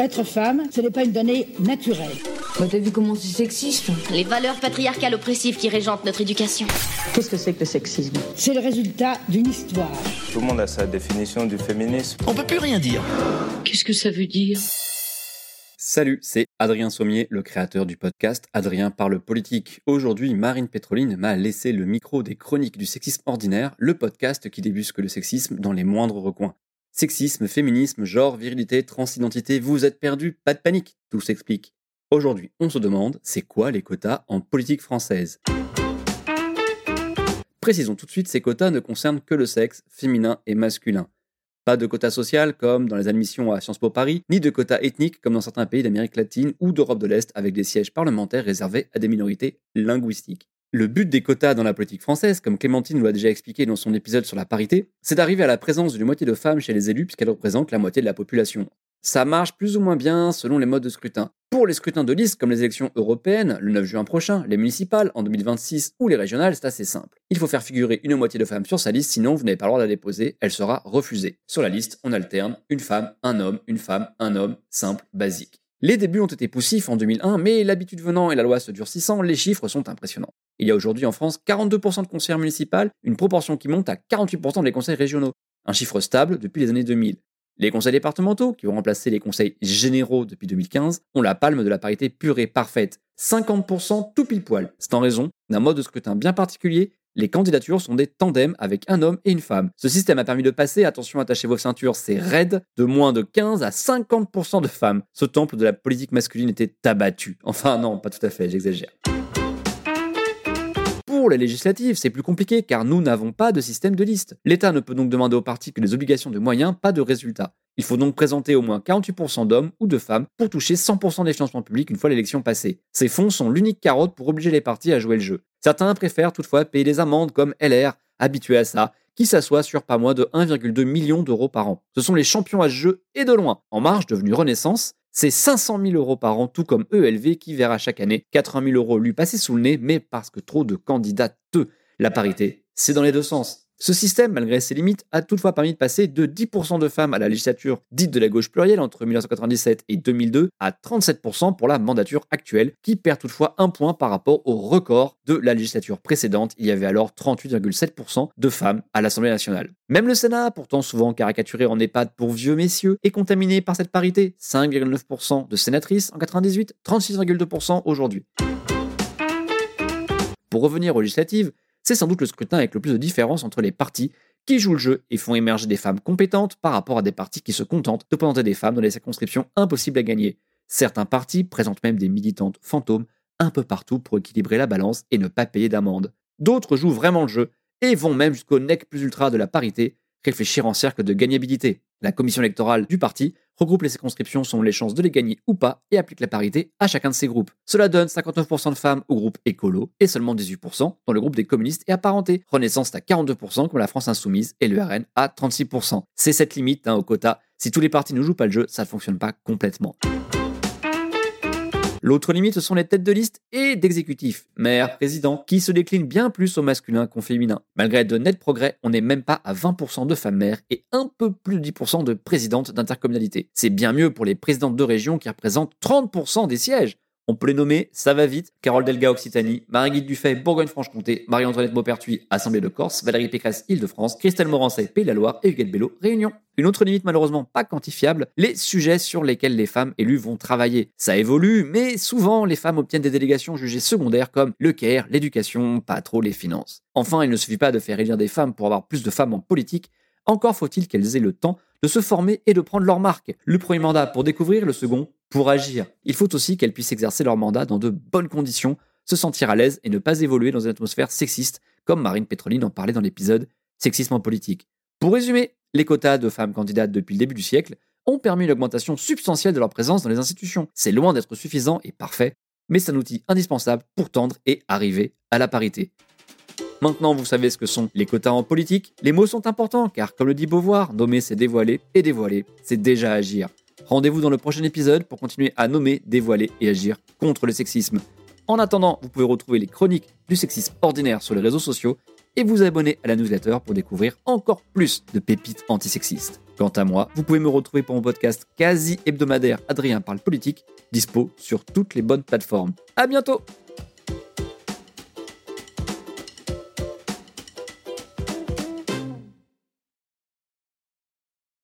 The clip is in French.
Être femme, ce n'est pas une donnée naturelle. Bah t'as vu comment c'est sexiste Les valeurs patriarcales oppressives qui régentent notre éducation. Qu'est-ce que c'est que le sexisme C'est le résultat d'une histoire. Tout le monde a sa définition du féminisme. On peut plus rien dire. Qu'est-ce que ça veut dire Salut, c'est Adrien Sommier, le créateur du podcast Adrien parle politique. Aujourd'hui, Marine Pétroline m'a laissé le micro des chroniques du sexisme ordinaire, le podcast qui débusque le sexisme dans les moindres recoins. Sexisme, féminisme, genre, virilité, transidentité, vous êtes perdus, pas de panique, tout s'explique. Aujourd'hui, on se demande, c'est quoi les quotas en politique française? Précisons tout de suite, ces quotas ne concernent que le sexe, féminin et masculin. Pas de quota social comme dans les admissions à Sciences Po Paris, ni de quota ethnique comme dans certains pays d'Amérique latine ou d'Europe de l'Est avec des sièges parlementaires réservés à des minorités linguistiques. Le but des quotas dans la politique française, comme Clémentine nous l'a déjà expliqué dans son épisode sur la parité, c'est d'arriver à la présence d'une moitié de femmes chez les élus puisqu'elles représentent la moitié de la population. Ça marche plus ou moins bien selon les modes de scrutin. Pour les scrutins de liste comme les élections européennes, le 9 juin prochain, les municipales en 2026 ou les régionales, c'est assez simple. Il faut faire figurer une moitié de femmes sur sa liste, sinon vous n'avez pas le droit de la déposer, elle sera refusée. Sur la liste, on alterne une femme, un homme, une femme, un homme, simple, basique. Les débuts ont été poussifs en 2001, mais l'habitude venant et la loi se durcissant, les chiffres sont impressionnants. Il y a aujourd'hui en France 42% de conseillers municipales, une proportion qui monte à 48% des conseils régionaux. Un chiffre stable depuis les années 2000. Les conseils départementaux, qui ont remplacé les conseils généraux depuis 2015, ont la palme de la parité pure et parfaite. 50% tout pile poil. C'est en raison d'un mode de scrutin bien particulier. Les candidatures sont des tandems avec un homme et une femme. Ce système a permis de passer, attention attachez vos ceintures, c'est raide, de moins de 15 à 50% de femmes. Ce temple de la politique masculine était abattu. Enfin non, pas tout à fait, j'exagère. Pour les législatives, c'est plus compliqué car nous n'avons pas de système de liste. L'État ne peut donc demander aux partis que des obligations de moyens, pas de résultats. Il faut donc présenter au moins 48% d'hommes ou de femmes pour toucher 100% des financements publics une fois l'élection passée. Ces fonds sont l'unique carotte pour obliger les partis à jouer le jeu. Certains préfèrent toutefois payer des amendes comme LR, habitués à ça, qui s'assoit sur pas moins de 1,2 million d'euros par an. Ce sont les champions à ce jeu et de loin. En marche, devenu Renaissance, c'est 500 000 euros par an, tout comme ELV qui verra chaque année 80 000 euros lui passer sous le nez, mais parce que trop de candidats te. La parité, c'est dans les deux sens. Ce système, malgré ses limites, a toutefois permis de passer de 10% de femmes à la législature dite de la gauche plurielle entre 1997 et 2002 à 37% pour la mandature actuelle, qui perd toutefois un point par rapport au record de la législature précédente. Il y avait alors 38,7% de femmes à l'Assemblée nationale. Même le Sénat, pourtant souvent caricaturé en EHPAD pour vieux messieurs, est contaminé par cette parité. 5,9% de sénatrices en 98, 36,2% aujourd'hui. Pour revenir aux législatives, c'est sans doute le scrutin avec le plus de différence entre les partis qui jouent le jeu et font émerger des femmes compétentes par rapport à des partis qui se contentent de présenter des femmes dans des circonscriptions impossibles à gagner. Certains partis présentent même des militantes fantômes un peu partout pour équilibrer la balance et ne pas payer d'amende. D'autres jouent vraiment le jeu et vont même jusqu'au nec plus ultra de la parité, réfléchir en cercle de gagnabilité. La commission électorale du parti regroupe les circonscriptions selon les chances de les gagner ou pas et applique la parité à chacun de ces groupes. Cela donne 59% de femmes au groupe écolo et seulement 18% dans le groupe des communistes et apparentés. Renaissance à 42% comme la France insoumise et le RN à 36%. C'est cette limite hein, au quota. Si tous les partis ne jouent pas le jeu, ça ne fonctionne pas complètement. L'autre limite, ce sont les têtes de liste et d'exécutifs, maire, président, qui se déclinent bien plus au masculin qu'au féminin. Malgré de nets progrès, on n'est même pas à 20% de femmes maires et un peu plus de 10% de présidentes d'intercommunalité. C'est bien mieux pour les présidentes de région qui représentent 30% des sièges. On peut les nommer, ça va vite, Carole Delga Occitanie, Marie-Guide Dufay Bourgogne-Franche-Comté, Marie-Antoinette Beaupertuis Assemblée de Corse, Valérie Pécresse Île-de-France, Christelle Morancet Pays de la Loire et Huguette Bello Réunion. Une autre limite malheureusement pas quantifiable, les sujets sur lesquels les femmes élues vont travailler. Ça évolue, mais souvent les femmes obtiennent des délégations jugées secondaires comme le care, l'éducation, pas trop les finances. Enfin, il ne suffit pas de faire élire des femmes pour avoir plus de femmes en politique, encore faut-il qu'elles aient le temps de se former et de prendre leur marque. Le premier mandat pour découvrir, le second pour agir. Il faut aussi qu'elles puissent exercer leur mandat dans de bonnes conditions, se sentir à l'aise et ne pas évoluer dans une atmosphère sexiste, comme Marine Pétroline en parlait dans l'épisode Sexisme en politique. Pour résumer, les quotas de femmes candidates depuis le début du siècle ont permis une augmentation substantielle de leur présence dans les institutions. C'est loin d'être suffisant et parfait, mais c'est un outil indispensable pour tendre et arriver à la parité. Maintenant, vous savez ce que sont les quotas en politique. Les mots sont importants car, comme le dit Beauvoir, nommer c'est dévoiler et dévoiler c'est déjà agir. Rendez-vous dans le prochain épisode pour continuer à nommer, dévoiler et agir contre le sexisme. En attendant, vous pouvez retrouver les chroniques du sexisme ordinaire sur les réseaux sociaux et vous abonner à la newsletter pour découvrir encore plus de pépites antisexistes. Quant à moi, vous pouvez me retrouver pour mon podcast quasi hebdomadaire Adrien parle politique, dispo sur toutes les bonnes plateformes. À bientôt